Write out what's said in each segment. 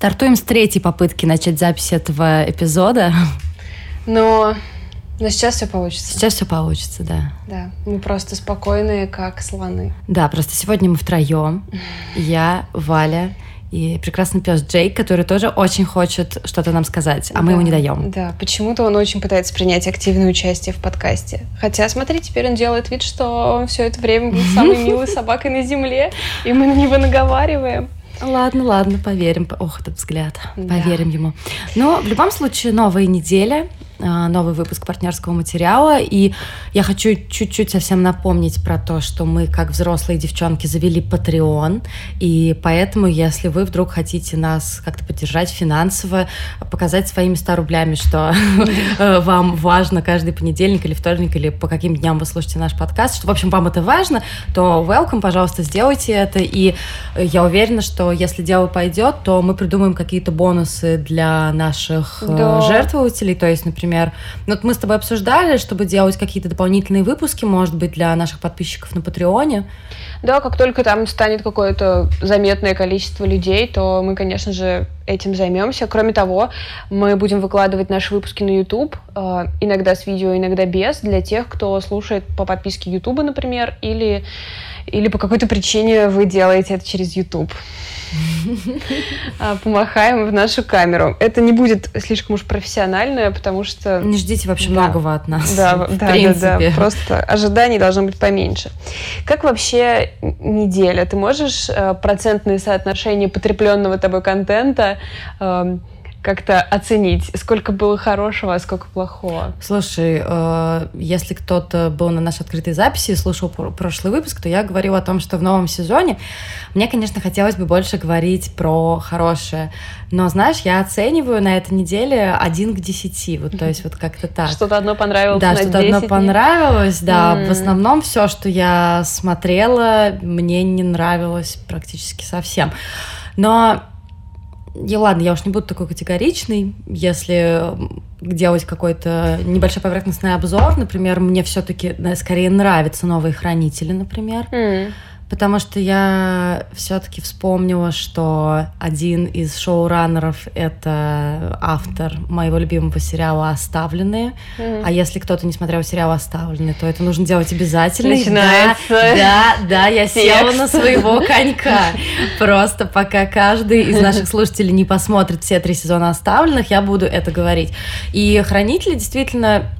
Стартуем с третьей попытки начать запись этого эпизода. Но, но сейчас все получится. Сейчас все получится, да. Да, мы просто спокойные, как слоны. Да, просто сегодня мы втроем. Я, Валя и прекрасный пес Джейк, который тоже очень хочет что-то нам сказать, а да, мы ему не даем. Да, почему-то он очень пытается принять активное участие в подкасте. Хотя, смотри, теперь он делает вид, что он все это время был самой милой собакой на земле, и мы на него наговариваем. Ладно, ладно, поверим. Ох, этот взгляд. Поверим да. ему. Но в любом случае новая неделя. А, новый выпуск партнерского материала. И я хочу чуть-чуть совсем напомнить про то, что мы, как взрослые девчонки, завели Patreon. И поэтому, если вы вдруг хотите нас как-то поддержать финансово, показать своими 100 рублями, что вам важно каждый понедельник или вторник, или по каким дням вы слушаете наш подкаст, что, в общем, вам это важно, то welcome, пожалуйста, сделайте это. И я уверена, что если дело пойдет, то мы придумаем какие-то бонусы для наших э, да. жертвователей. То есть, например, например. Ну, вот мы с тобой обсуждали, чтобы делать какие-то дополнительные выпуски, может быть, для наших подписчиков на Патреоне. Да, как только там станет какое-то заметное количество людей, то мы, конечно же, этим займемся. Кроме того, мы будем выкладывать наши выпуски на YouTube, э, иногда с видео, иногда без, для тех, кто слушает по подписке YouTube, например, или, или по какой-то причине вы делаете это через YouTube. А, помахаем в нашу камеру. Это не будет слишком уж профессионально, потому что... Не ждите вообще да. многого от нас. Да, да, да, да. Просто ожиданий должно быть поменьше. Как вообще неделя? Ты можешь э, процентные соотношения потребленного тобой контента эм, как-то оценить, сколько было хорошего, а сколько плохого. Слушай, э, если кто-то был на нашей открытой записи и слушал прошлый выпуск, то я говорила о том, что в новом сезоне мне, конечно, хотелось бы больше говорить про хорошее. Но, знаешь, я оцениваю на этой неделе один к десяти. Вот, то есть вот как-то так. Что-то одно понравилось Да, что-то одно понравилось, да. Mm. В основном все, что я смотрела, мне не нравилось практически совсем. Но и ладно, я уж не буду такой категоричный, если делать какой-то небольшой поверхностный обзор, например, мне все-таки скорее нравятся новые хранители, например. Mm потому что я все-таки вспомнила, что один из шоураннеров — это автор моего любимого сериала «Оставленные». Mm-hmm. А если кто-то не смотрел сериал «Оставленные», то это нужно делать обязательно. Начинается. Да, да, да, я села на своего конька. Просто пока каждый из наших слушателей не посмотрит все три сезона «Оставленных», я буду это говорить. И «Хранители» действительно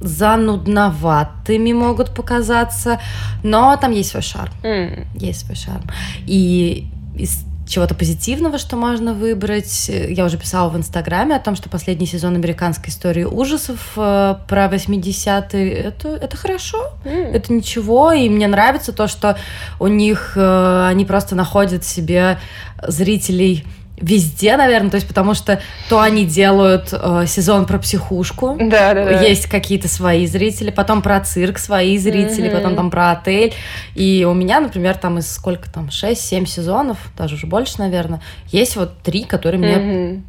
занудноватыми могут показаться, но там есть свой шарм. Mm. Есть свой шарм. И из чего-то позитивного, что можно выбрать. Я уже писала в Инстаграме о том, что последний сезон американской истории ужасов э, про 80-е это, это хорошо, mm. это ничего. И мне нравится то, что у них э, они просто находят себе зрителей везде, наверное, то есть потому что то они делают э, сезон про психушку, да, да, да. есть какие-то свои зрители, потом про цирк свои зрители, mm-hmm. потом там про отель, и у меня, например, там из сколько там, 6-7 сезонов, даже уже больше, наверное, есть вот три, которые мне mm-hmm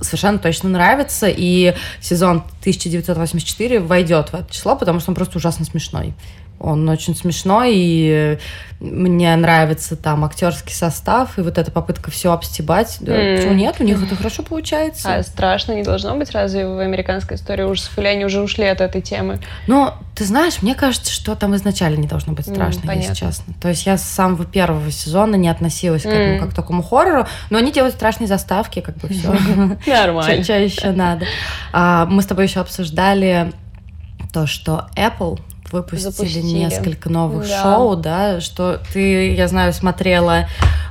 совершенно точно нравятся, и сезон 1984 войдет в это число, потому что он просто ужасно смешной. Он очень смешной, и мне нравится там актерский состав, и вот эта попытка все обстебать. Да, mm. Почему нет? У них это хорошо получается. А страшно не должно быть разве в американской истории ужасов? Или они уже ушли от этой темы? Ну, ты знаешь, мне кажется, что там изначально не должно быть страшно, mm, если честно. То есть я с самого первого сезона не относилась к этому как к такому хоррору, но они делают страшные заставки, как бы все. Нормально. Что еще надо? А, мы с тобой еще обсуждали то, что Apple выпустили Запустили. несколько новых да. шоу, да, что ты, я знаю, смотрела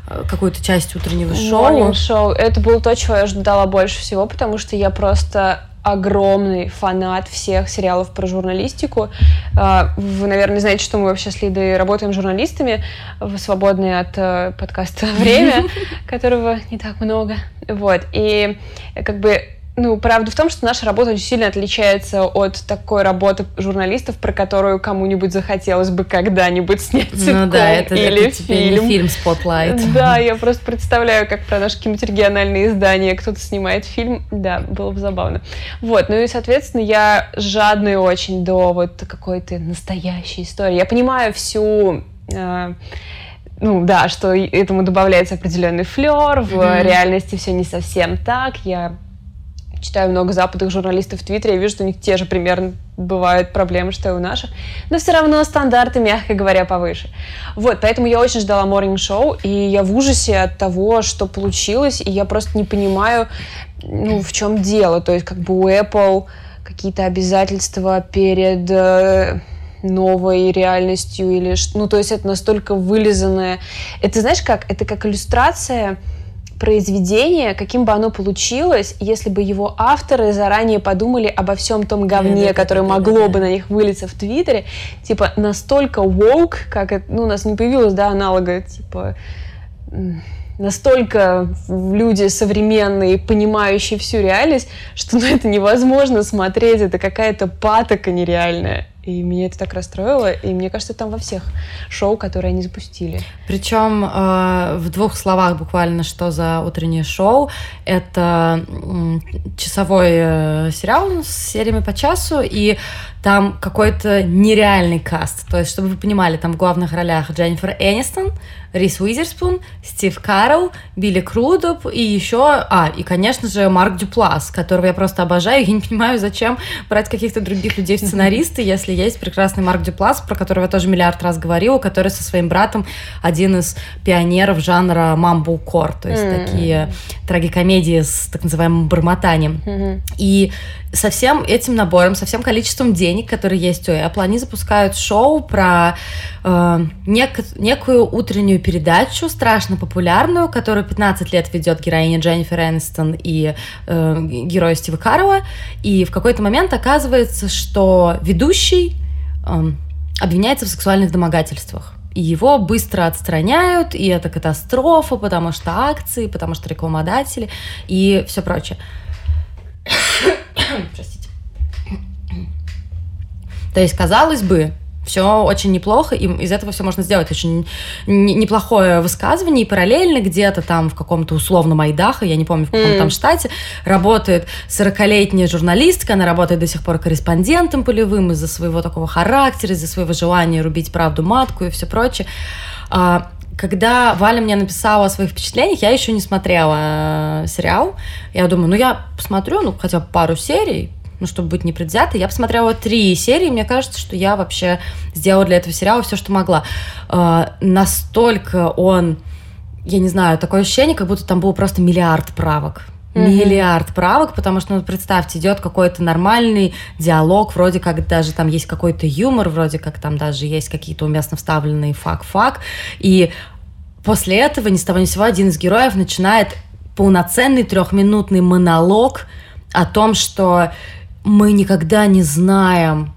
э, какую-то часть утреннего шоу. шоу. Это было то, чего я ждала больше всего, потому что я просто огромный фанат всех сериалов про журналистику. А, вы, наверное, знаете, что мы вообще с Лидой работаем журналистами в свободное от э, подкаста время, которого не так много. Вот. И как бы ну, правда в том, что наша работа очень сильно отличается от такой работы журналистов, про которую кому-нибудь захотелось бы когда-нибудь снять ну, да, это, или это фильм. фильм Spotlight. Да, я просто представляю, как про наши какие-нибудь региональные издания кто-то снимает фильм. Да, было бы забавно. Вот, ну и, соответственно, я жадный очень до вот какой-то настоящей истории. Я понимаю всю э, ну да, что этому добавляется определенный флер, в mm-hmm. реальности все не совсем так. Я читаю много западных журналистов в Твиттере, я вижу, что у них те же примерно бывают проблемы, что и у наших. Но все равно стандарты, мягко говоря, повыше. Вот, поэтому я очень ждала Morning Show, и я в ужасе от того, что получилось, и я просто не понимаю, ну, в чем дело. То есть, как бы у Apple какие-то обязательства перед э, новой реальностью или. Ну, то есть это настолько вылизанное. Это, знаешь как, это как иллюстрация произведения, каким бы оно получилось, если бы его авторы заранее подумали обо всем том говне, да, которое да, могло да, бы на них вылиться в Твиттере, типа настолько woke, как это, ну, у нас не появилось, да, аналога, типа настолько люди современные, понимающие всю реальность, что ну, это невозможно смотреть, это какая-то патока нереальная. И меня это так расстроило, и мне кажется, там во всех шоу, которые они запустили. Причем э, в двух словах буквально, что за утреннее шоу. Это часовой э, сериал с сериями по часу, и там какой-то нереальный каст. То есть, чтобы вы понимали, там в главных ролях Дженнифер Энистон, Рис Уизерспун, Стив Карл, Билли Крудоп и еще, а, и, конечно же, Марк Дюплас, которого я просто обожаю. Я не понимаю, зачем брать каких-то других людей в сценаристы, если есть прекрасный Марк Дюплас, про которого я тоже миллиард раз говорила, который со своим братом один из пионеров жанра мамбл-кор, то есть mm-hmm. такие трагикомедии с так называемым бормотанием. Mm-hmm. И со всем этим набором, со всем количеством денег, которые есть у Apple, они запускают шоу про э, нек- некую утреннюю передачу, страшно популярную, которую 15 лет ведет героиня Дженнифер Энистон и э, герой Стива Карова. И в какой-то момент оказывается, что ведущий э, обвиняется в сексуальных домогательствах. И его быстро отстраняют, и это катастрофа, потому что акции, потому что рекламодатели и все прочее. Простите. То есть, казалось бы, все очень неплохо, и из этого все можно сделать очень неплохое высказывание, и параллельно где-то там в каком-то условном Айдахо, я не помню, в каком mm. там штате, работает 40-летняя журналистка, она работает до сих пор корреспондентом полевым из-за своего такого характера, из-за своего желания рубить правду матку и все прочее. Когда Валя мне написала о своих впечатлениях, я еще не смотрела э, сериал. Я думаю, ну я посмотрю, ну хотя бы пару серий, ну, чтобы быть непредвзятой. Я посмотрела три серии, мне кажется, что я вообще сделала для этого сериала все, что могла. Э, настолько он, я не знаю, такое ощущение, как будто там был просто миллиард правок mm-hmm. миллиард правок, потому что, ну, представьте, идет какой-то нормальный диалог, вроде как даже там есть какой-то юмор, вроде как там даже есть какие-то уместно вставленные fuck-fuck, и после этого ни с того ни сего один из героев начинает полноценный трехминутный монолог о том, что мы никогда не знаем,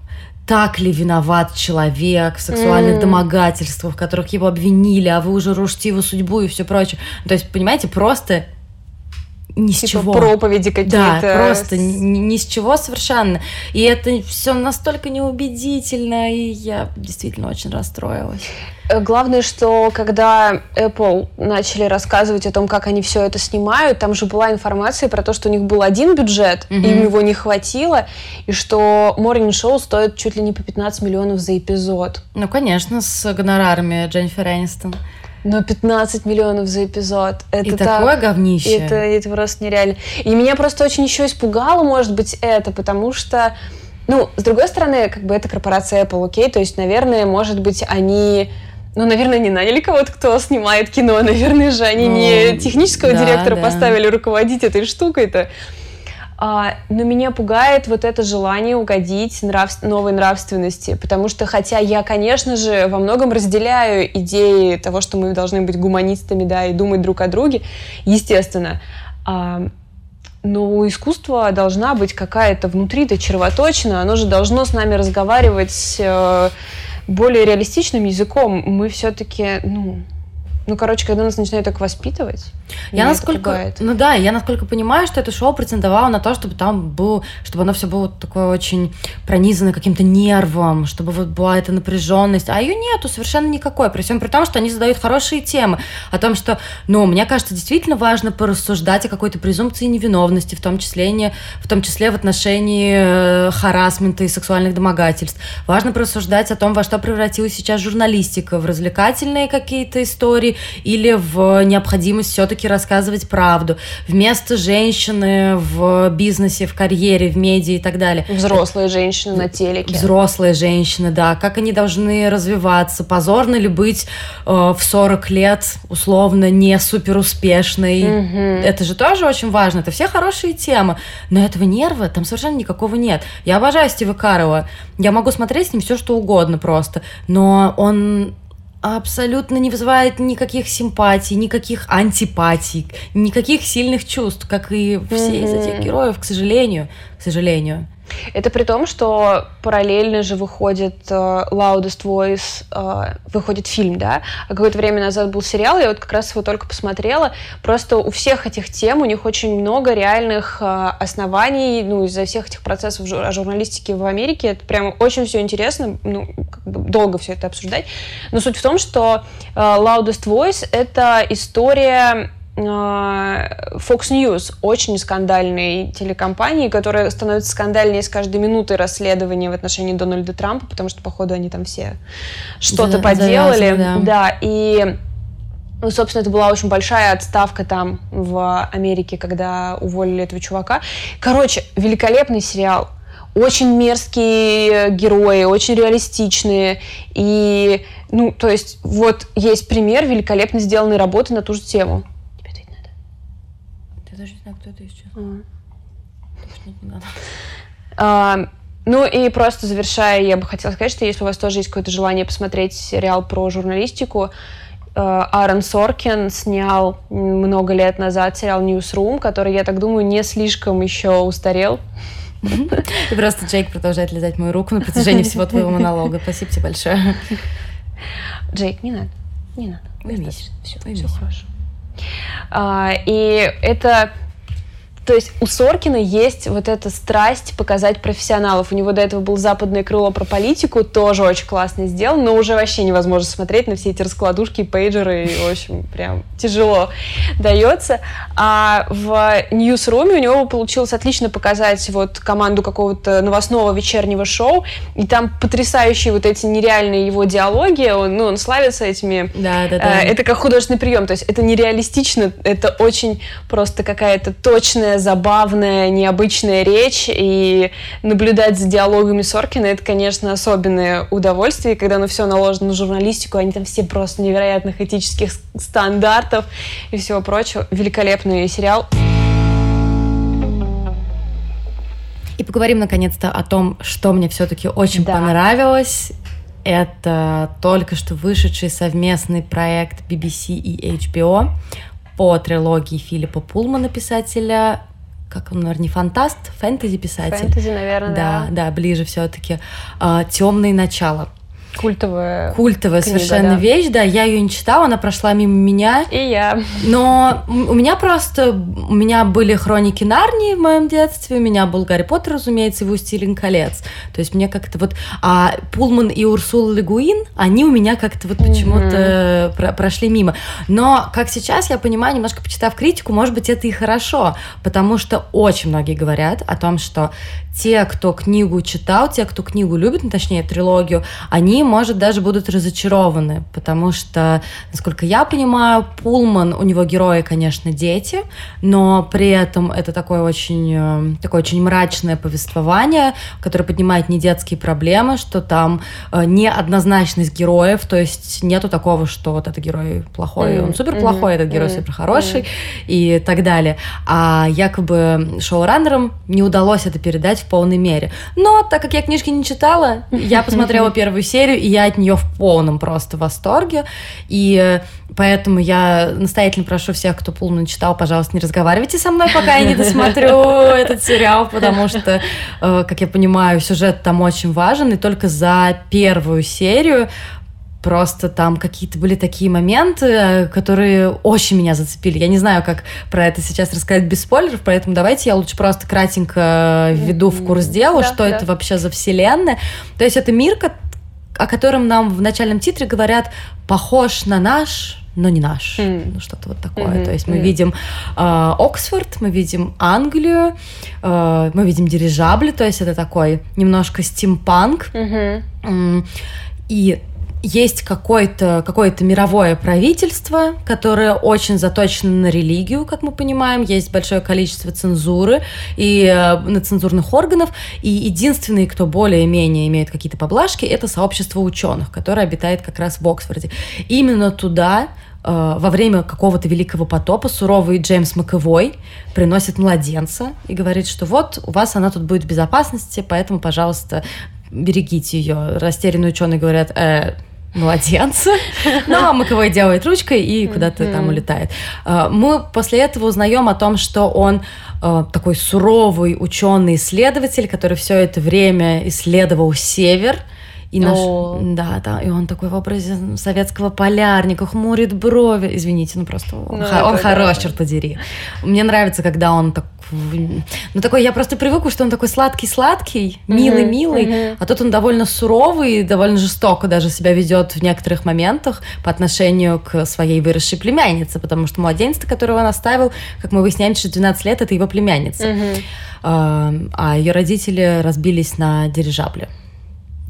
так ли виноват человек в сексуальных mm. домогательствах, в которых его обвинили, а вы уже рушите его судьбу и все прочее. То есть, понимаете, просто ни с типа чего. проповеди какие-то. Да, просто ни, ни с чего совершенно. И это все настолько неубедительно, и я действительно очень расстроилась. Э, главное, что когда Apple начали рассказывать о том, как они все это снимают, там же была информация про то, что у них был один бюджет, mm-hmm. им его не хватило, и что Morning Show стоит чуть ли не по 15 миллионов за эпизод. Ну, конечно, с гонорарами Дженнифер Энистон. Но 15 миллионов за эпизод. Это и так, такое говнище. Это, это просто нереально. И меня просто очень еще испугало, может быть, это, потому что, ну, с другой стороны, как бы это корпорация Apple, окей, то есть, наверное, может быть, они ну, наверное, не наняли кого-то, кто снимает кино. Наверное же, они ну, не технического да, директора да. поставили руководить этой штукой-то. А, но меня пугает вот это желание угодить нрав... новой нравственности, потому что, хотя я, конечно же, во многом разделяю идеи того, что мы должны быть гуманистами, да, и думать друг о друге, естественно, а, но у искусства должна быть какая-то внутри-то червоточина, оно же должно с нами разговаривать э, более реалистичным языком. Мы все-таки, ну, ну, короче, когда нас начинают так воспитывать, я насколько, ну да, я насколько понимаю, что это шоу претендовало на то, чтобы там был, чтобы оно все было такое очень пронизано каким-то нервом, чтобы вот была эта напряженность, а ее нету совершенно никакой, при всем при том, что они задают хорошие темы о том, что, ну, мне кажется, действительно важно порассуждать о какой-то презумпции невиновности, в том числе не, в том числе в отношении э, харасмента и сексуальных домогательств. Важно порассуждать о том, во что превратилась сейчас журналистика, в развлекательные какие-то истории или в необходимость все-таки рассказывать правду. Вместо женщины в бизнесе, в карьере, в медиа и так далее. Взрослые женщины на телеке. Взрослые женщины, да. Как они должны развиваться? Позорно ли быть э, в 40 лет условно не супер успешной? Угу. Это же тоже очень важно. Это все хорошие темы. Но этого нерва там совершенно никакого нет. Я обожаю Стива Карова. Я могу смотреть с ним все, что угодно просто. Но он абсолютно не вызывает никаких симпатий, никаких антипатий, никаких сильных чувств, как и все mm-hmm. из этих героев, к сожалению, к сожалению. Это при том, что параллельно же выходит uh, Loudest Voice, uh, выходит фильм, да? А какое-то время назад был сериал, я вот как раз его только посмотрела. Просто у всех этих тем, у них очень много реальных uh, оснований, ну, из-за всех этих процессов жур- журналистики в Америке. Это прям очень все интересно, ну, как бы долго все это обсуждать. Но суть в том, что Loudest Voice — это история Fox News очень скандальной телекомпании, которая становится скандальнее с каждой минутой расследования в отношении Дональда Трампа, потому что, походу, они там все что-то да, поделали. Да. да, и ну, собственно, это была очень большая отставка там в Америке, когда уволили этого чувака. Короче, великолепный сериал. Очень мерзкие герои, очень реалистичные. И, ну, то есть, вот есть пример великолепно сделанной работы на ту же тему даже не знаю, кто это сейчас. Mm. не надо. А, ну и просто завершая, я бы хотела сказать, что если у вас тоже есть какое-то желание посмотреть сериал про журналистику, э, Аарон Соркин снял много лет назад сериал Newsroom, который, я так думаю, не слишком еще устарел. И просто Джейк продолжает лизать мою руку на протяжении всего твоего монолога. Спасибо тебе большое. Джейк, не надо. Не надо. Уймись. Все, все хорошо. А, и это то есть у Соркина есть вот эта страсть показать профессионалов. У него до этого был западное крыло про политику, тоже очень классно сделан, но уже вообще невозможно смотреть на все эти раскладушки, пейджеры, и, в общем, прям тяжело дается. А в Ньюсруме у него получилось отлично показать вот команду какого-то новостного вечернего шоу, и там потрясающие вот эти нереальные его диалоги, он, ну, он славится этими... Да, да, да. Э, это как художественный прием, то есть это нереалистично, это очень просто какая-то точная забавная, необычная речь, и наблюдать за диалогами Соркина — это, конечно, особенное удовольствие, когда оно все наложено на журналистику, они там все просто невероятных этических стандартов и всего прочего. Великолепный сериал. И поговорим, наконец-то, о том, что мне все-таки очень да. понравилось. Это только что вышедший совместный проект BBC и HBO по трилогии Филиппа Пулмана, писателя как он, наверное, не фантаст, фэнтези писатель. Фэнтези, наверное, да. Да, да, ближе все-таки. А, Темные начала. Культовая. Культовая книга, совершенно да. вещь, да. Я ее не читала, она прошла мимо меня. И я. Но у меня просто... У меня были хроники Нарнии в моем детстве, у меня был Гарри Поттер, разумеется, и Властелин колец. То есть мне как-то вот... А Пулман и Урсула Легуин, они у меня как-то вот почему-то про прошли мимо. Но, как сейчас я понимаю, немножко почитав критику, может быть, это и хорошо, потому что очень многие говорят о том, что те, кто книгу читал, те, кто книгу любит, ну, точнее, трилогию, они, может, даже будут разочарованы, потому что, насколько я понимаю, Пулман, у него герои, конечно, дети, но при этом это такое очень, э, такое очень мрачное повествование, которое поднимает не детские проблемы, что там э, неоднозначность героев, то есть нету такого, что вот этот герой плохой, mm-hmm. он супер плохой, mm-hmm. этот герой mm-hmm. супер хороший mm-hmm. и так далее. А якобы шоураннерам не удалось это передать полной мере. Но так как я книжки не читала, я посмотрела первую серию, и я от нее в полном просто восторге. И поэтому я настоятельно прошу всех, кто Пулман читал, пожалуйста, не разговаривайте со мной, пока я не досмотрю этот сериал, потому что, э, как я понимаю, сюжет там очень важен, и только за первую серию просто там какие-то были такие моменты, которые очень меня зацепили. Я не знаю, как про это сейчас рассказать без спойлеров, поэтому давайте я лучше просто кратенько введу в курс дела, да, что да. это вообще за вселенная. То есть это мир, о котором нам в начальном титре говорят, похож на наш, но не наш, mm. ну что-то вот такое. Mm-hmm. То есть мы mm. видим э, Оксфорд, мы видим Англию, э, мы видим дирижабли, то есть это такой немножко стимпанк. Mm-hmm. И есть какое-то какое мировое правительство, которое очень заточено на религию, как мы понимаем, есть большое количество цензуры и э, на цензурных органов, и единственный, кто более-менее имеет какие-то поблажки, это сообщество ученых, которое обитает как раз в Оксфорде. Именно туда э, во время какого-то великого потопа суровый Джеймс Маковой приносит младенца и говорит, что вот у вас она тут будет в безопасности, поэтому, пожалуйста, берегите ее. Растерянные ученые говорят, э, младенца. Ну, а Маковой делает ручкой и куда-то там улетает. А, мы после этого узнаем о том, что он а, такой суровый ученый-исследователь, который все это время исследовал север, и наш, да, да, и он такой в образе советского полярника, хмурит брови. Извините, ну просто он, ну, х- он хорош, да. черт подери. Мне нравится, когда он так ну, такой, я просто привыкла, что он такой сладкий-сладкий, милый-милый, mm-hmm. а тут он довольно суровый, довольно жестоко даже себя ведет в некоторых моментах по отношению к своей выросшей племяннице, потому что младенец, которого он оставил, как мы выясняем, через 12 лет, это его племянница. Mm-hmm. А ее родители разбились на дирижабле.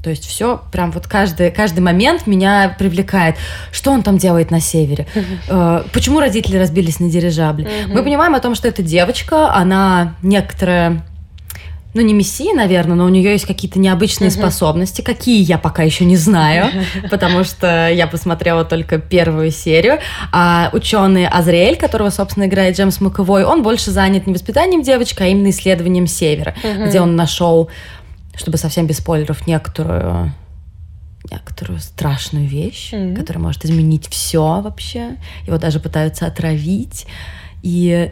То есть все, прям вот каждый, каждый момент меня привлекает. Что он там делает на севере? Uh-huh. Почему родители разбились на дирижабле? Uh-huh. Мы понимаем о том, что эта девочка, она некоторая ну, не мессия, наверное, но у нее есть какие-то необычные uh-huh. способности. Какие я пока еще не знаю, потому что я посмотрела только первую серию. А ученый Азриэль, которого, собственно, играет Джеймс Маковой, он больше занят не воспитанием девочки, а именно исследованием Севера, uh-huh. где он нашел чтобы совсем без спойлеров, некоторую некоторую страшную вещь, mm-hmm. которая может изменить все вообще. Его даже пытаются отравить. И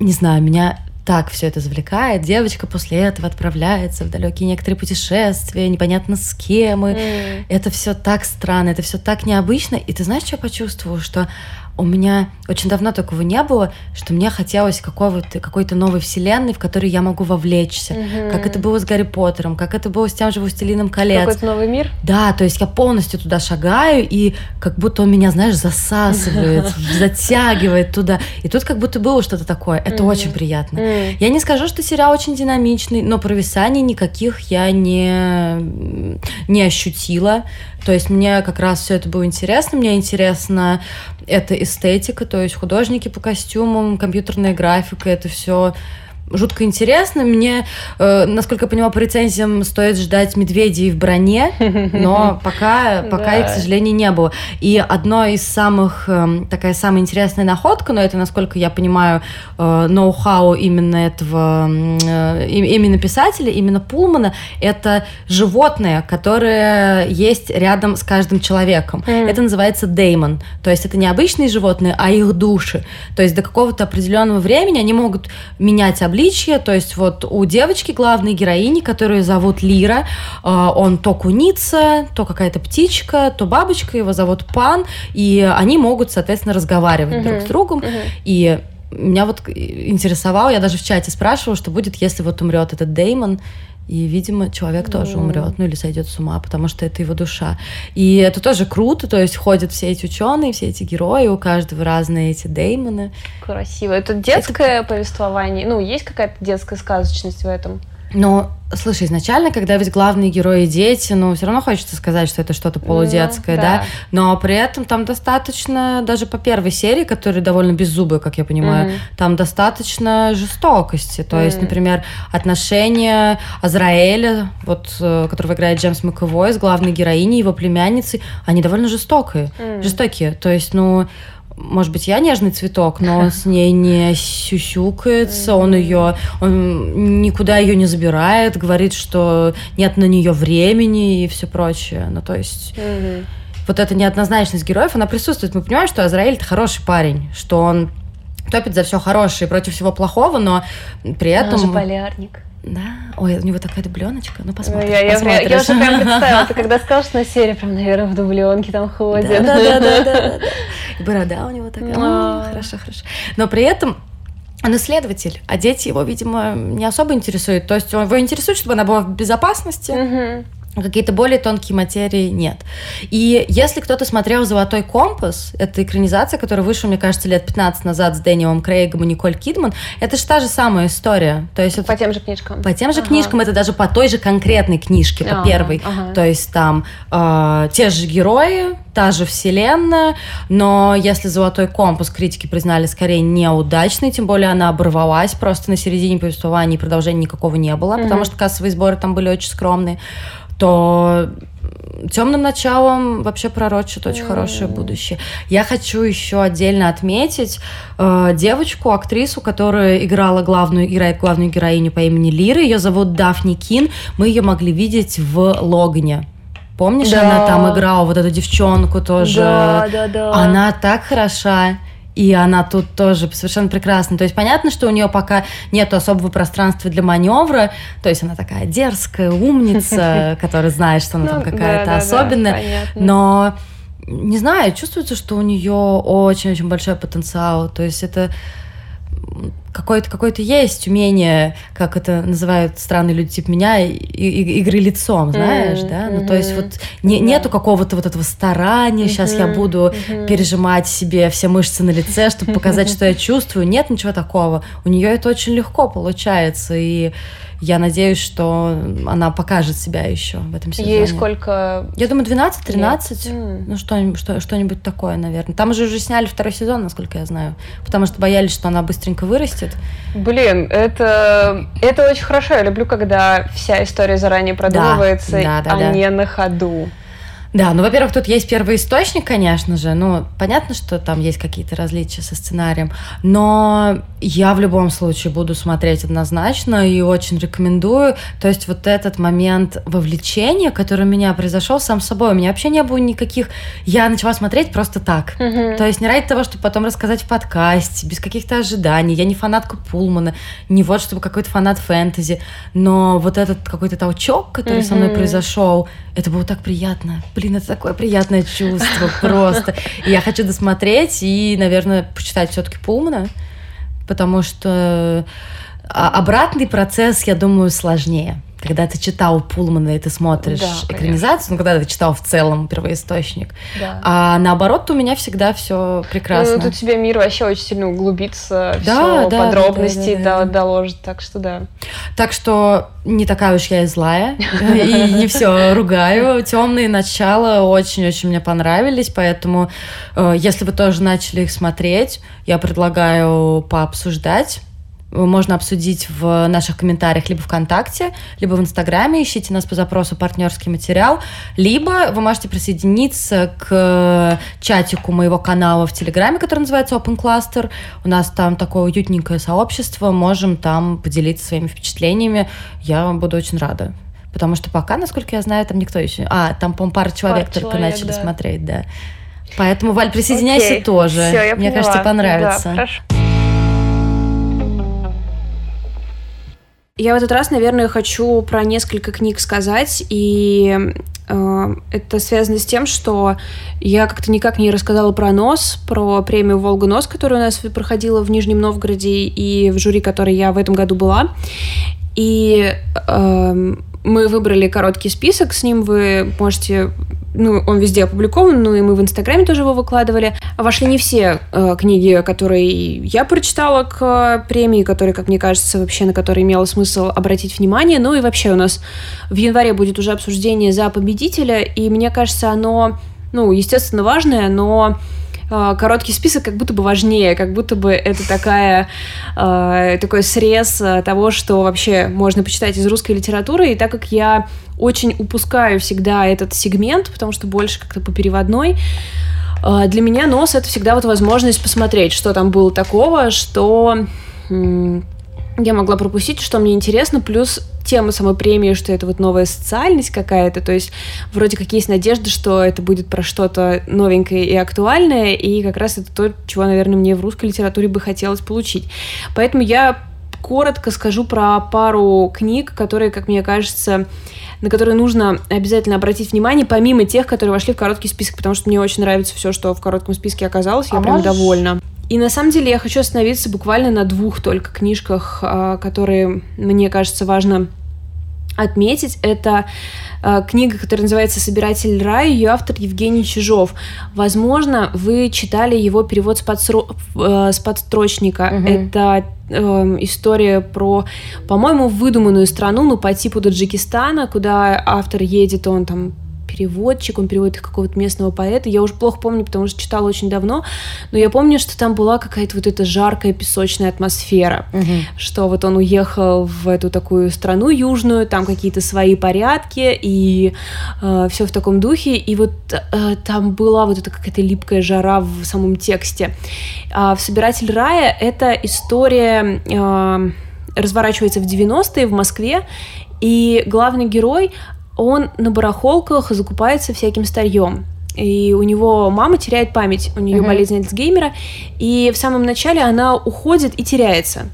не знаю, меня так все это завлекает. Девочка после этого отправляется в далекие некоторые путешествия, непонятно с кем. И mm. Это все так странно, это все так необычно. И ты знаешь, что я почувствовала? Что у меня очень давно такого не было, что мне хотелось какого-то, какой-то новой вселенной, в которой я могу вовлечься. Угу. Как это было с Гарри Поттером, как это было с тем же «Властелином колец». Какой-то новый мир? Да, то есть я полностью туда шагаю, и как будто он меня, знаешь, засасывает, затягивает туда. И тут как будто было что-то такое. Это очень приятно. Я не скажу, что сериал очень динамичный, но провисаний никаких я не, не ощутила. То есть мне как раз все это было интересно. Мне интересно эта эстетика, то есть художники по костюмам, компьютерная графика, это все жутко интересно. Мне, э, насколько я поняла по рецензиям, стоит ждать медведей в броне, но пока, пока их, к сожалению, не было. И одно из самых, э, такая самая интересная находка, но это, насколько я понимаю, э, ноу-хау именно этого, э, именно писателя, именно Пулмана, это животное, которое есть рядом с каждым человеком. Mm. Это называется деймон. То есть это не обычные животные, а их души. То есть до какого-то определенного времени они могут менять обличие, обличье, то есть вот у девочки главной героини, которую зовут Лира, э, он то куница, то какая-то птичка, то бабочка, его зовут Пан, и они могут, соответственно, разговаривать uh-huh. друг с другом, uh-huh. и меня вот интересовало, я даже в чате спрашивала, что будет, если вот умрет этот Деймон, и, видимо, человек mm. тоже умрет, ну или сойдет с ума, потому что это его душа. И это тоже круто, то есть ходят все эти ученые, все эти герои, у каждого разные эти деймоны. Красиво. Это детское это... повествование, ну, есть какая-то детская сказочность в этом? Но, слушай, изначально, когда ведь главные герои дети, ну, все равно хочется сказать, что это что-то полудетское, ну, да. да, но при этом там достаточно, даже по первой серии, которая довольно беззубая, как я понимаю, mm там достаточно жестокости, то mm есть, например, отношения Азраэля, вот, э, которого играет Джеймс Маковой, с главной героиней, его племянницей, они довольно жестокие, mm жестокие, то есть, ну, может быть, я нежный цветок, но он с ней не сюсюкается, он ее, он никуда ее не забирает, говорит, что нет на нее времени и все прочее. Ну, то есть вот эта неоднозначность героев, она присутствует. Мы понимаем, что Азраиль это хороший парень, что он топит за все хорошее против всего плохого, но при этом... Он же полярник. Да? Ой, у него такая дубленочка. Ну, посмотрим. Я, я, я, я уже прям представила, ты когда сказал, что на серии прям, наверное, в дубленке там ходит. Да, да, да, да. И борода у него такая. Хорошо, хорошо. Но при этом он исследователь, а дети его, видимо, не особо интересуют. То есть его интересует, чтобы она была в безопасности. Какие-то более тонкие материи нет. И если кто-то смотрел «Золотой компас», это экранизация, которая вышла, мне кажется, лет 15 назад с Дэниелом Крейгом и Николь Кидман, это же та же самая история. То есть это По тем же книжкам. по тем же Ага. книжкам, это даже по той же конкретной книжке, по Ага, первой. ага. То есть там э, те же герои, та же вселенная, но если «Золотой компас» критики признали скорее неудачной, тем более она оборвалась просто на середине повествования, и продолжения никакого не было, Мгм. потому что кассовые сборы там были очень скромные, то темным началом вообще пророчит очень хорошее будущее. Я хочу еще отдельно отметить э, девочку, актрису, которая играла главную, играет главную героиню по имени Лира. Ее зовут Дафни Кин. Мы ее могли видеть в Логне. Помнишь, Да. она там играла вот эту девчонку тоже. Да, да, да. Она так хороша. И она тут тоже совершенно прекрасна. То есть понятно, что у нее пока нет особого пространства для маневра. То есть она такая дерзкая, умница, которая знает, что она Ну, там да, какая-то особенная. Но не знаю, чувствуется, что у нее очень-очень большой потенциал. То есть это какое-то какое есть умение, как это называют странные люди типа меня, и- и- игры лицом, знаешь, Мгм, да? Ну, то есть вот не- Да. нету какого-то вот этого старания, сейчас я буду мгм. пережимать себе все мышцы на лице, чтобы показать, что я чувствую. Нет ничего такого. У нее это очень легко получается, и я надеюсь, что она покажет себя еще в этом сезоне. Ей сколько? Я думаю, 12-13. М. Ну, что, что, что-нибудь такое, наверное. Там же уже сняли второй сезон, насколько я знаю. Потому что боялись, что она быстренько вырастет. Блин, это, это очень хорошо. Я люблю, когда вся история заранее продумывается, да, да, а да. не на ходу. Да, ну, во-первых, тут есть первый источник, конечно же. Ну, понятно, что там есть какие-то различия со сценарием. Но я в любом случае буду смотреть однозначно и очень рекомендую. То есть вот этот момент вовлечения, который у меня произошел сам собой. У меня вообще не было никаких... Я начала смотреть просто так. Мгм. То есть не ради того, чтобы потом рассказать в подкасте, без каких-то ожиданий. Я не фанатка Пулмана, не вот чтобы какой-то фанат фэнтези. Но вот этот какой-то толчок, который со мной произошел, это было так приятно. Блин, это такое приятное чувство просто. И я хочу досмотреть и, наверное, почитать все-таки Пулмана, потому что а, обратный процесс, я думаю, сложнее. Когда ты читал Пулмана и ты смотришь Да, конечно. экранизацию, ну, когда ты читал в целом первоисточник, Да. а наоборот, у меня всегда все прекрасно. Ну, тут тебе мир вообще очень сильно углубится, Да, все да, подробности да, да, да. до- доложит, так что да. Так что не такая уж я и злая, и не все ругаю. Темные начала очень-очень мне понравились, поэтому э, если вы тоже начали их смотреть, я предлагаю пообсуждать. Можно обсудить в наших комментариях либо ВКонтакте, либо в Инстаграме. Ищите нас по запросу «Партнерский материал». Либо вы можете присоединиться к чатику моего канала в Телеграме, который называется Open Cluster. У нас там такое уютненькое сообщество. Можем там поделиться своими впечатлениями. Я буду очень рада. Потому что пока, насколько я знаю, там никто еще... А, там, по пара человек Пара только человек, начали да. смотреть, да. Поэтому, Валь, присоединяйся Окей. тоже. Всё, я Мне поняла. кажется, понравится. Да, хорошо. Я в этот раз, наверное, хочу про несколько книг сказать, и э, это связано с тем, что я как-то никак не рассказала про НОС, про премию «Волга НОС», которая у нас проходила в Нижнем Новгороде, и в жюри которой я в этом году была. И эм, мы выбрали короткий список, с ним вы можете ну, он везде опубликован, ну и мы в Инстаграме тоже его выкладывали. Вошли не все э, книги, которые я прочитала к э, премии, которые, как мне кажется, вообще на которые имело смысл обратить внимание. Ну и вообще у нас в январе будет уже обсуждение за победителя, и мне кажется, оно, ну, естественно, важное, но э, короткий список как будто бы важнее, как будто бы это такая, э, такой срез э, того, что вообще можно почитать из русской литературы. И так как я очень упускаю всегда этот сегмент, потому что больше как-то по переводной, для меня нос это всегда вот возможность посмотреть, что там было такого, что я могла пропустить, что мне интересно, плюс тема самой премии, что это вот новая социальность какая-то, то есть вроде как есть надежда, что это будет про что-то новенькое и актуальное, и как раз это то, чего, наверное, мне в русской литературе бы хотелось получить. Поэтому я коротко скажу про пару книг, которые, как мне кажется, на которые нужно обязательно обратить внимание, помимо тех, которые вошли в короткий список, потому что мне очень нравится все, что в коротком списке оказалось, я а прям можешь... довольна. И на самом деле я хочу остановиться буквально на двух только книжках, а, которые мне кажется важно отметить. Это э, книга, которая называется «Собиратель рая», ее автор Евгений Чижов. Возможно, вы читали его перевод с, подсро... э, с подстрочника. Угу. Это э, история про, по-моему, выдуманную страну, ну, по типу Таджикистана, куда автор едет, он там переводчик, он переводит какого-то местного поэта. Я уже плохо помню, потому что читала очень давно, но я помню, что там была какая-то вот эта жаркая песочная атмосфера, угу. что вот он уехал в эту такую страну южную, там какие-то свои порядки и э, все в таком духе, и вот э, там была вот эта какая-то липкая жара в самом тексте. А в «Собиратель рая» это история э, разворачивается в 90-е в Москве, и главный герой он на барахолках закупается всяким старьем. И у него мама теряет память, у нее uh-huh. болезнь Альцгеймера, и в самом начале она уходит и теряется.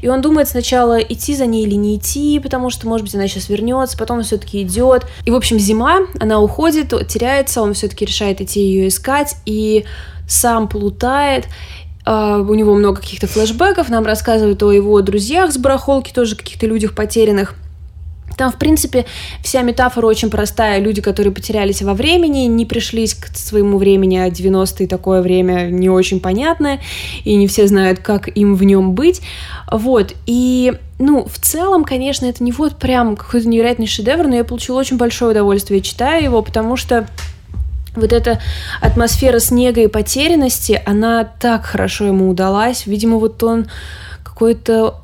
И он думает сначала идти за ней или не идти, потому что, может быть, она сейчас вернется, потом все-таки идет. И, в общем, зима, она уходит, теряется, он все-таки решает идти ее искать, и сам плутает. Uh, у него много каких-то флешбеков, нам рассказывают о его друзьях с барахолки, тоже каких-то людях потерянных. Там, в принципе, вся метафора очень простая. Люди, которые потерялись во времени, не пришлись к своему времени, а 90-е такое время не очень понятное, и не все знают, как им в нем быть. Вот, и ну, в целом, конечно, это не вот прям какой-то невероятный шедевр, но я получила очень большое удовольствие, читая его, потому что вот эта атмосфера снега и потерянности, она так хорошо ему удалась. Видимо, вот он какой-то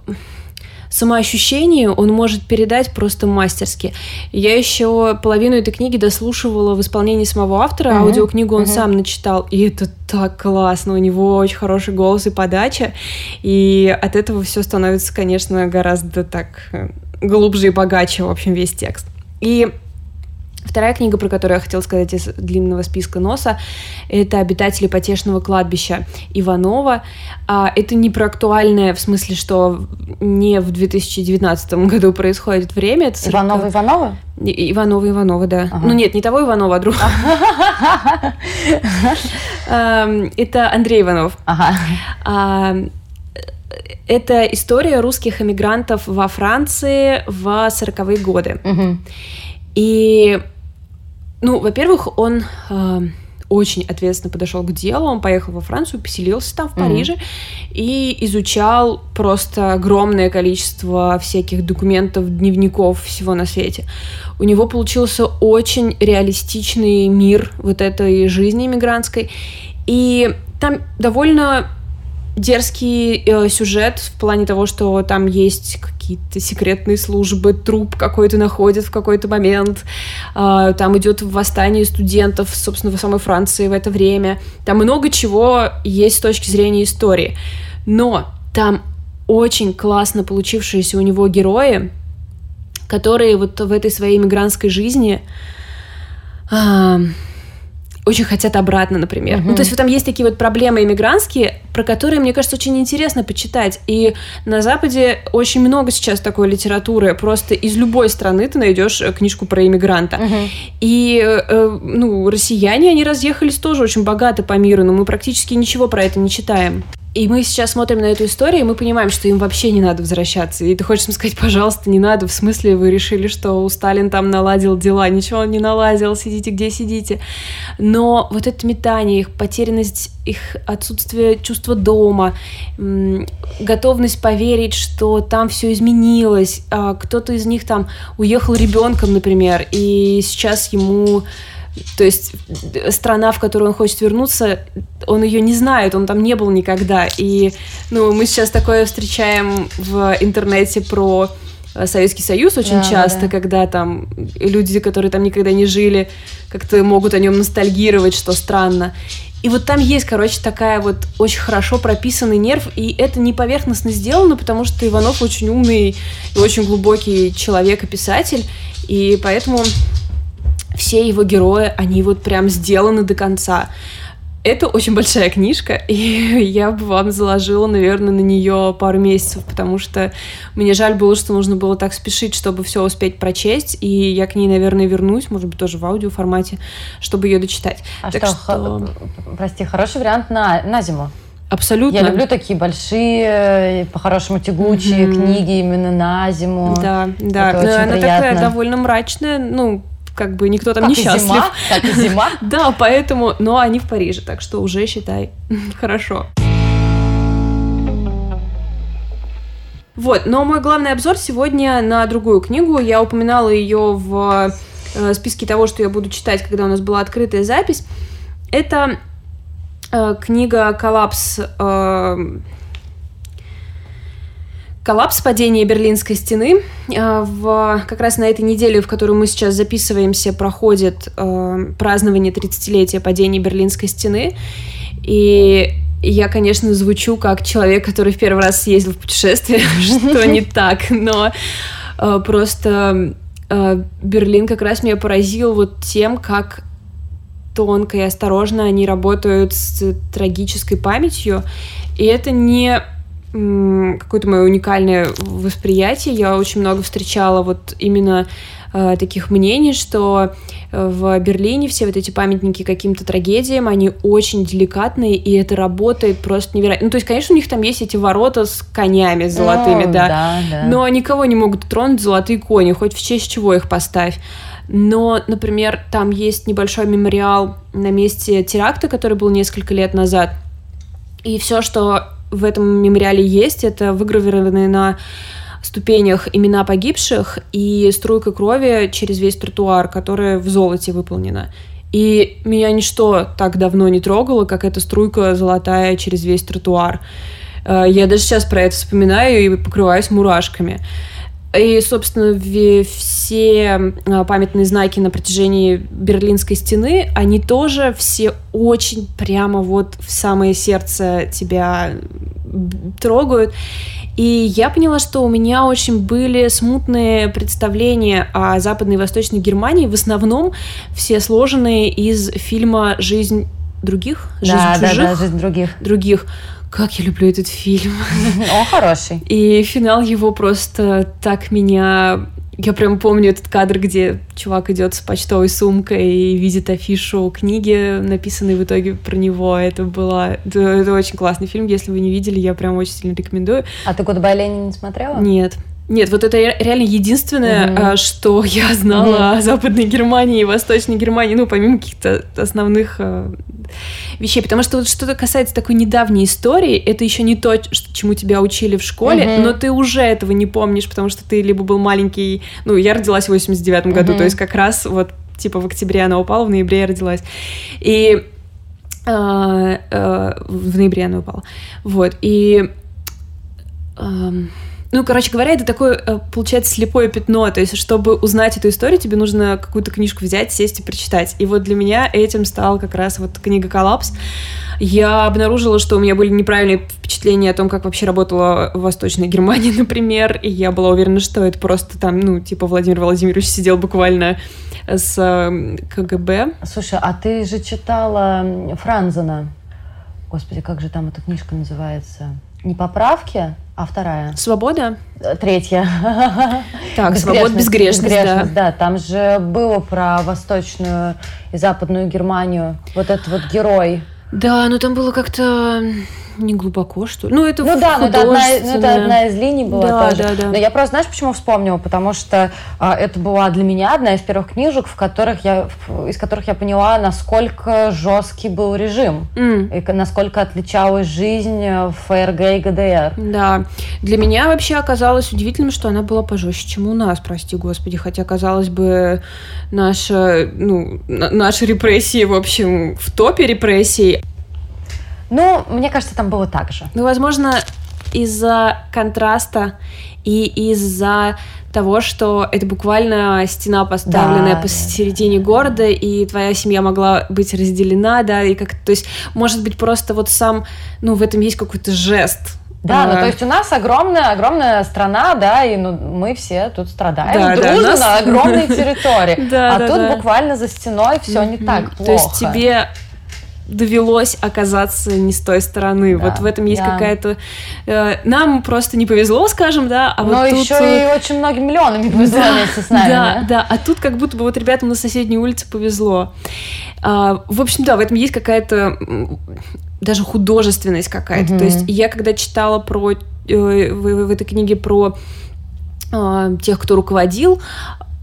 самоощущение он может передать просто мастерски. Я еще половину этой книги дослушивала в исполнении самого автора, uh-huh. аудиокнигу он uh-huh. сам начитал, и это так классно, у него очень хороший голос и подача, и от этого все становится, конечно, гораздо так э, глубже и богаче, в общем, весь текст. И Вторая книга, про которую я хотела сказать из длинного списка носа, это «Обитатели потешного кладбища» Иванова. А, это не про актуальное, в смысле, что не в 2019 году происходит время. Это 40... Иванова Иванова? Иванова Иванова, да. Ага. Ну нет, не того Иванова, а другого. Это Андрей Иванов. А, это история русских эмигрантов во Франции в 40-е годы. И ну, во-первых, он э, очень ответственно подошел к делу. Он поехал во Францию, поселился там, в Париже, mm-hmm. и изучал просто огромное количество всяких документов, дневников, всего на свете. У него получился очень реалистичный мир вот этой жизни иммигрантской. И там довольно дерзкий э, сюжет в плане того, что там есть какие-то секретные службы, труп какой-то находят в какой-то момент, э, там идет восстание студентов, собственно, в самой Франции в это время. Там много чего есть с точки зрения истории. Но там очень классно получившиеся у него герои, которые вот в этой своей иммигрантской жизни э, очень хотят обратно, например. Uh-huh. Ну, то есть вот там есть такие вот проблемы иммигрантские, про которые, мне кажется, очень интересно почитать. И на Западе очень много сейчас такой литературы. Просто из любой страны ты найдешь э, книжку про иммигранта. Uh-huh. И, э, ну, россияне, они разъехались тоже очень богато по миру, но мы практически ничего про это не читаем. И мы сейчас смотрим на эту историю, и мы понимаем, что им вообще не надо возвращаться. И ты хочешь им сказать, пожалуйста, не надо. В смысле, вы решили, что у Сталин там наладил дела. Ничего он не наладил. Сидите, где сидите. Но вот это метание, их потерянность, их отсутствие чувства дома, готовность поверить, что там все изменилось. А кто-то из них там уехал ребенком, например, и сейчас ему то есть страна, в которую он хочет вернуться, он ее не знает, он там не был никогда. И ну, мы сейчас такое встречаем в интернете про э, Советский Союз очень да, часто, да. когда там люди, которые там никогда не жили, как-то могут о нем ностальгировать, что странно. И вот там есть, короче, такая вот очень хорошо прописанный нерв, и это не поверхностно сделано, потому что Иванов очень умный и очень глубокий человек и писатель, и поэтому все его герои, они вот прям сделаны до конца. это очень большая книжка, и я бы вам заложила, наверное, на нее пару месяцев, потому что мне жаль было, что нужно было так спешить, чтобы все успеть прочесть, и я к ней, наверное, вернусь, может быть, тоже в аудиоформате, чтобы ее дочитать. А так что, что... прости, хороший вариант на, на зиму. Абсолютно. Я люблю такие большие, по-хорошему тягучие mm-hmm. книги именно на зиму. Да, да. Это очень Она приятно. такая довольно мрачная, ну, как бы никто там как не счастлив. Зима, как и зима. Да, поэтому, но они в Париже, так что уже считай хорошо. Вот, но мой главный обзор сегодня на другую книгу. Я упоминала ее в э, списке того, что я буду читать, когда у нас была открытая запись. Это э, книга «Коллапс» э, коллапс падения Берлинской стены. Э, в, как раз на этой неделе, в которую мы сейчас записываемся, проходит э, празднование 30-летия падения Берлинской стены. И я, конечно, звучу как человек, который в первый раз съездил в путешествие, что не так, но э, просто э, Берлин как раз меня поразил вот тем, как тонко и осторожно они работают с трагической памятью. И это не какое-то мое уникальное восприятие. Я очень много встречала вот именно э, таких мнений, что э, в Берлине все вот эти памятники каким-то трагедиям, они очень деликатные, и это работает просто невероятно. Ну, то есть, конечно, у них там есть эти ворота с конями золотыми, oh, да, да, да, но никого не могут тронуть золотые кони, хоть в честь чего их поставь. Но, например, там есть небольшой мемориал на месте теракта, который был несколько лет назад, и все, что в этом мемориале есть, это выгравированные на ступенях имена погибших и струйка крови через весь тротуар, которая в золоте выполнена. И меня ничто так давно не трогало, как эта струйка золотая через весь тротуар. Э, я даже сейчас про это вспоминаю и покрываюсь мурашками. И, собственно, все а, памятные знаки на протяжении Берлинской стены, они тоже все очень прямо вот в самое сердце тебя трогают. И я поняла, что у меня очень были смутные представления о Западной и Восточной Германии, в основном все сложенные из фильма «Жизнь других», «Жизнь да, чужих», да, да, «Жизнь других». других. Как я люблю этот фильм. Он хороший. И финал его просто так меня... Я прям помню этот кадр, где чувак идет с почтовой сумкой и видит афишу книги, написанной в итоге про него. Это было... Это, это очень классный фильм. Если вы не видели, я прям очень сильно рекомендую. А ты «Goodbye, Ленин» не смотрела? Нет. Нет, вот это реально единственное, mm-hmm. что я знала mm-hmm. о Западной Германии и Восточной Германии, ну, помимо каких-то основных э, вещей. Потому что вот что-то касается такой недавней истории, это еще не то, чему тебя учили в школе, mm-hmm. но ты уже этого не помнишь, потому что ты либо был маленький... Ну, я родилась в 89-м году, mm-hmm. то есть как раз вот типа в октябре она упала, в ноябре я родилась. И э, э, в ноябре она упала. Вот, и... Э, ну, короче говоря, это такое, э, получается, слепое пятно. То есть, чтобы узнать эту историю, тебе нужно какую-то книжку взять, сесть и прочитать. И вот для меня этим стал как раз вот книга «Коллапс». Я обнаружила, что у меня были неправильные впечатления о том, как вообще работала в Восточной Германии, например, и я была уверена, что это просто там, ну, типа Владимир Владимирович сидел буквально с КГБ. Слушай, а ты же читала Франзена. Господи, как же там эта книжка называется? Не поправки, а вторая? Свобода? Э, третья. Так, свобода, безгрешность, безгрешность да. да. Там же было про восточную и западную Германию. Вот этот вот герой. Да, но там было как-то не глубоко, что ли? Ну, это Ну да, но это, одна, ну, это одна из линий была да, тоже. Да, да. Но я просто, знаешь, почему вспомнила? Потому что а, это была для меня одна из первых книжек, в которых я, из которых я поняла, насколько жесткий был режим. Mm. И насколько отличалась жизнь в ФРГ и ГДР. Да. Для меня вообще оказалось удивительным, что она была пожестче, чем у нас, прости господи. Хотя, казалось бы, наша, ну, наши репрессии, в общем, в топе репрессий. Ну, мне кажется, там было так же. Ну, возможно, из-за контраста и из-за того, что это буквально стена, поставленная да, посередине да. города, и твоя семья могла быть разделена, да, и как, то есть, может быть, просто вот сам, ну, в этом есть какой-то жест, да, ну то есть у нас огромная, огромная страна, да, и ну, мы все тут страдаем да, дружно да, нас... на огромной территории. А тут буквально за стеной все не так плохо. То есть тебе довелось оказаться не с той стороны. Да, вот в этом есть да. какая-то... Э, нам просто не повезло, скажем, да, а Но вот тут... еще и очень многим миллионам не повезло да, вместе с нами. Да, да, да, а тут как будто бы вот ребятам на соседней улице повезло. А, в общем, да, в этом есть какая-то даже художественность какая-то. Mm-hmm. То есть я когда читала про... Э, в, в этой книге про э, тех, кто руководил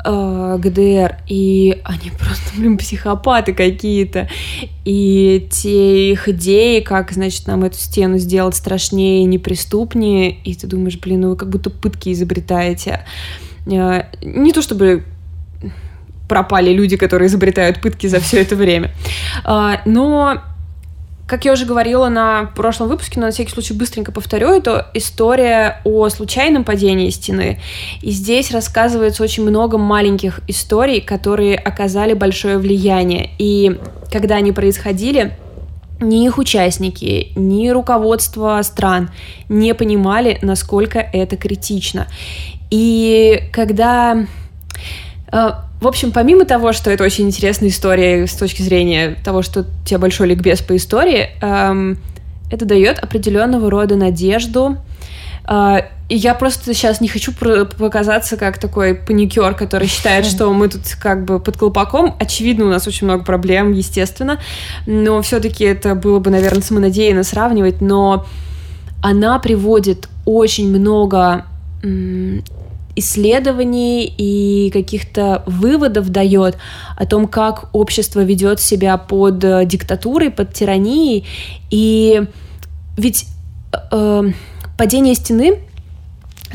э, ГДР, и они просто, блин, психопаты какие-то. И те их идеи, как, значит, нам эту стену сделать страшнее неприступнее, и ты думаешь, блин, ну вы как будто пытки изобретаете. Э, не то чтобы пропали люди, которые изобретают пытки за все это время. Э, но как я уже говорила на прошлом выпуске, но на всякий случай быстренько повторю, это история о случайном падении стены. И здесь рассказывается очень много маленьких историй, которые оказали большое влияние. И когда они происходили, ни их участники, ни руководство стран не понимали, насколько это критично. И когда э, в общем, помимо того, что это очень интересная история с точки зрения того, что у тебя большой ликбез по истории, эм, это дает определенного рода надежду. Э, и я просто сейчас не хочу показаться как такой паникер, который считает, что мы тут как бы под колпаком. Очевидно, у нас очень много проблем, естественно, но все-таки это было бы, наверное, самонадеянно сравнивать, но она приводит очень много исследований и каких-то выводов дает о том, как общество ведет себя под э, диктатурой, под тиранией. И ведь э, э падение стены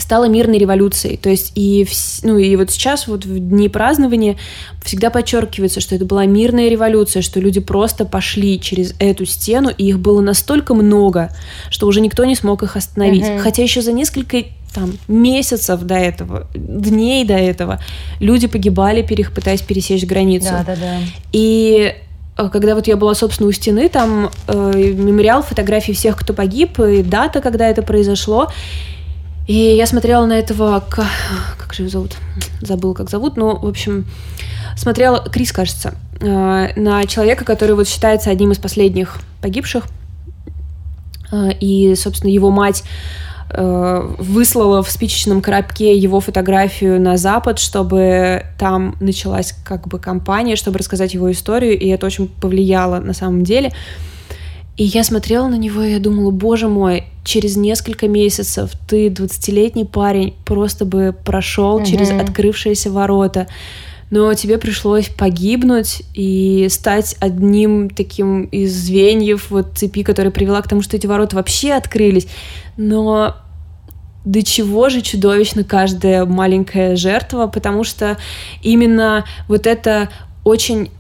стала мирной революцией. То есть и, ну, и вот сейчас вот в дни празднования всегда подчеркивается, что это была мирная революция, что люди просто пошли через эту стену, и их было настолько много, что уже никто не смог их остановить. Mm-hmm. Хотя еще за несколько там месяцев до этого, дней до этого люди погибали, пытаясь пересечь границу. Да, да, да. И э, когда вот я была, собственно, у стены, там э, мемориал фотографий всех, кто погиб, и дата, когда это произошло. И я смотрела на этого, как, как же его зовут? Забыл, как зовут, но, в общем, смотрела, Крис, кажется, э, на человека, который вот считается одним из последних погибших. Э, и, собственно, его мать выслала в спичечном коробке его фотографию на Запад, чтобы там началась как бы кампания, чтобы рассказать его историю, и это очень повлияло на самом деле. И я смотрела на него, и я думала, боже мой, через несколько месяцев ты, 20-летний парень, просто бы прошел угу. через открывшиеся ворота. Но тебе пришлось погибнуть и стать одним таким из звеньев вот цепи, которая привела к тому, что эти ворота вообще открылись. Но до чего же чудовищно каждая маленькая жертва, потому что именно вот это очень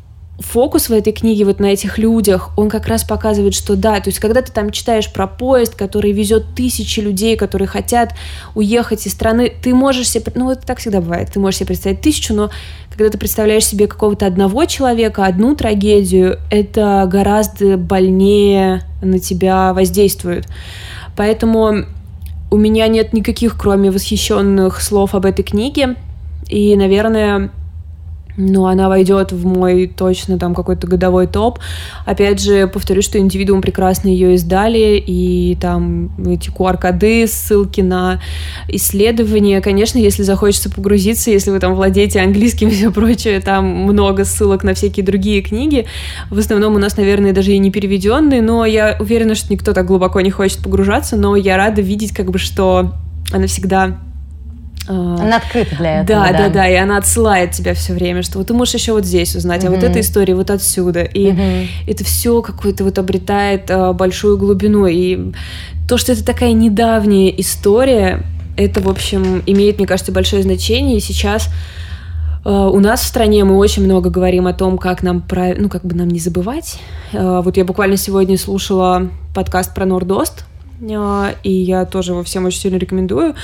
фокус в этой книге вот на этих людях, он как раз показывает, что да, то есть когда ты там читаешь про поезд, который везет тысячи людей, которые хотят уехать из страны, ты можешь себе, ну это так всегда бывает, ты можешь себе представить тысячу, но когда ты представляешь себе какого-то одного человека, одну трагедию, это гораздо больнее на тебя воздействует. Поэтому у меня нет никаких, кроме восхищенных слов об этой книге. И, наверное, ну, она войдет в мой точно там какой-то годовой топ. Опять же, повторюсь, что индивидуум прекрасно ее издали, и там эти QR-коды, ссылки на исследования. Конечно, если захочется погрузиться, если вы там владеете английским и все прочее, там много ссылок на всякие другие книги. В основном у нас, наверное, даже и не переведенные, но я уверена, что никто так глубоко не хочет погружаться, но я рада видеть, как бы, что она всегда она открыта для этого. Да, да, да, да, и она отсылает тебя все время, что вот ты можешь еще вот здесь узнать, а вот эта история вот отсюда. И это все какое-то вот обретает а, большую глубину. И то, что это такая недавняя история, это, в общем, имеет, мне кажется, большое значение. И сейчас а, у нас в стране мы очень много говорим о том, как нам, прав... ну, как бы нам не забывать. Вот я буквально сегодня слушала подкаст про Нордост, и я тоже его всем очень сильно рекомендую.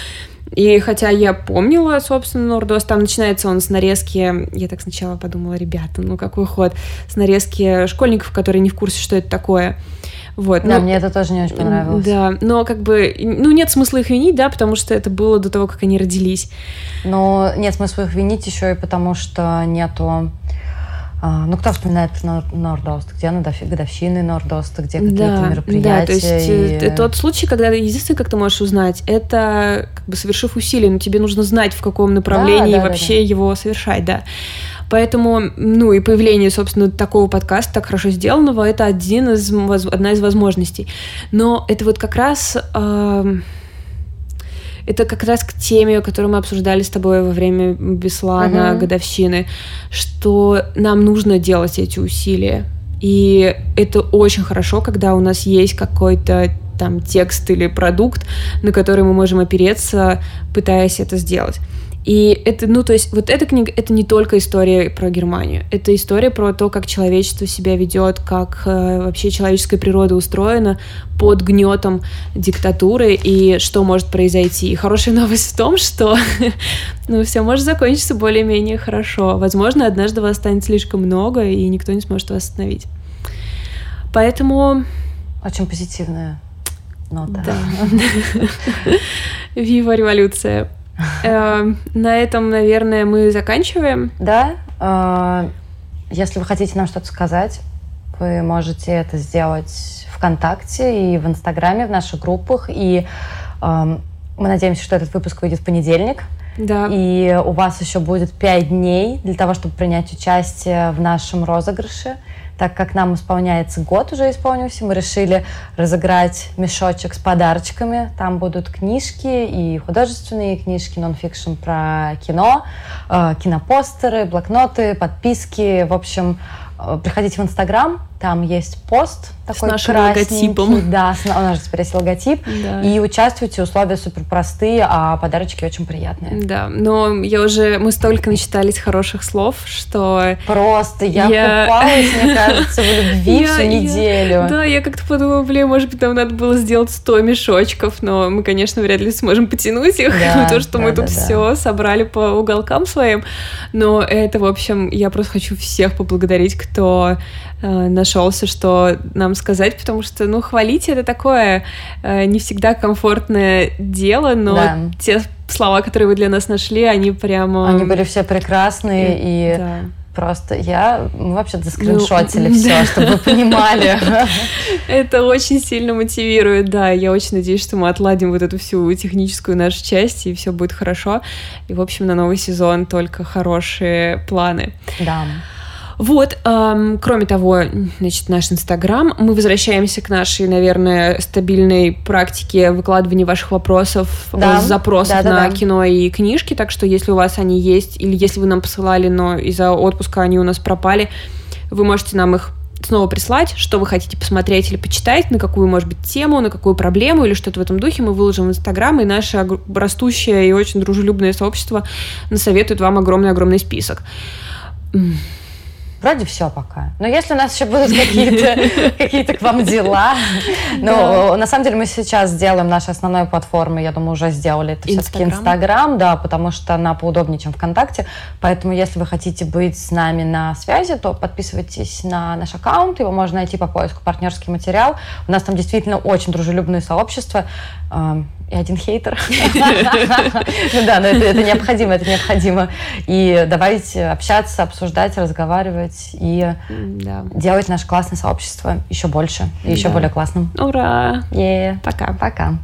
И хотя я помнила, собственно, Нордос, там начинается он с нарезки, я так сначала подумала, ребята, ну какой ход, с нарезки школьников, которые не в курсе, что это такое. Вот, да, но, мне это тоже не очень понравилось. Да, но как бы, ну, нет смысла их винить, да, потому что это было до того, как они родились. Но нет смысла их винить еще и потому, что нету ну, кто вспоминает про Нордост? Где годовщины Нордоста, где какие-то да, мероприятия? Да, то есть и... тот случай, когда единственное, как ты можешь узнать, это как бы совершив усилия, но тебе нужно знать, в каком направлении да, да, вообще да, да. его совершать, да. Поэтому, ну и появление, собственно, такого подкаста, так хорошо сделанного, это один из, одна из возможностей. Но это вот как раз... Э, это как раз к теме, которую мы обсуждали с тобой во время Беслана, uh-huh. годовщины, что нам нужно делать эти усилия. И это очень хорошо, когда у нас есть какой-то там текст или продукт, на который мы можем опереться, пытаясь это сделать. И это, ну, то есть, вот эта книга, это не только история про Германию, это история про то, как человечество себя ведет, как э, вообще человеческая природа устроена под гнетом диктатуры и что может произойти. И хорошая новость в том, что, ну, все может закончиться более-менее хорошо. Возможно, однажды вас станет слишком много, и никто не сможет вас остановить. Поэтому... Очень позитивная нота. Да. Вива революция. Эм, на этом, наверное, мы заканчиваем. Да. Э, если вы хотите нам что-то сказать, вы можете это сделать ВКонтакте и в Инстаграме, в наших группах. И эм, мы надеемся, что этот выпуск выйдет в понедельник. Да. И у вас еще будет пять дней для того, чтобы принять участие в нашем розыгрыше так как нам исполняется год уже исполнился, мы решили разыграть мешочек с подарочками. Там будут книжки и художественные книжки, нонфикшн про кино, э, кинопостеры, блокноты, подписки. В общем, э, приходите в Инстаграм, там есть пост такой с нашим логотипом. Да, с, у нас же теперь есть логотип. Да. И участвуйте, условия супер простые, а подарочки очень приятные. Да, но я уже, мы столько начитались хороших слов, что... Просто я, я... купалась, мне кажется, в любви я, всю неделю. Я, да, я как-то подумала, блин, может быть, нам надо было сделать 100 мешочков, но мы, конечно, вряд ли сможем потянуть их, да, то, что да, мы да, тут да. все собрали по уголкам своим. Но это, в общем, я просто хочу всех поблагодарить, кто э, нашелся, что нам сказать, потому что, ну, хвалить это такое э, не всегда комфортное дело, но да. те слова, которые вы для нас нашли, они прямо... Они были все прекрасные, и, и да. просто я... Мы вообще заскриншотили ну, все, да. чтобы вы понимали. Это очень сильно мотивирует, да. Я очень надеюсь, что мы отладим вот эту всю техническую нашу часть, и все будет хорошо. И, в общем, на новый сезон только хорошие планы. Да. Вот, эм, кроме того, значит, наш Инстаграм. Мы возвращаемся к нашей, наверное, стабильной практике выкладывания ваших вопросов, да. запросов да, на да. кино и книжки. Так что, если у вас они есть, или если вы нам посылали, но из-за отпуска они у нас пропали, вы можете нам их снова прислать, что вы хотите посмотреть или почитать, на какую, может быть, тему, на какую проблему или что-то в этом духе, мы выложим в Инстаграм, и наше растущее и очень дружелюбное сообщество насоветует вам огромный-огромный список. Вроде все пока. Но если у нас еще будут какие-то какие к вам дела, ну, на самом деле мы сейчас сделаем нашу основную платформу, я думаю, уже сделали это все-таки Инстаграм, да, потому что она поудобнее, чем ВКонтакте. Поэтому, если вы хотите быть с нами на связи, то подписывайтесь на наш аккаунт, его можно найти по поиску «Партнерский материал». У нас там действительно очень дружелюбное сообщество и один хейтер. Ну да, но это необходимо, это необходимо. И давайте общаться, обсуждать, разговаривать и делать наше классное сообщество еще больше и еще более классным. Ура! Пока. Пока.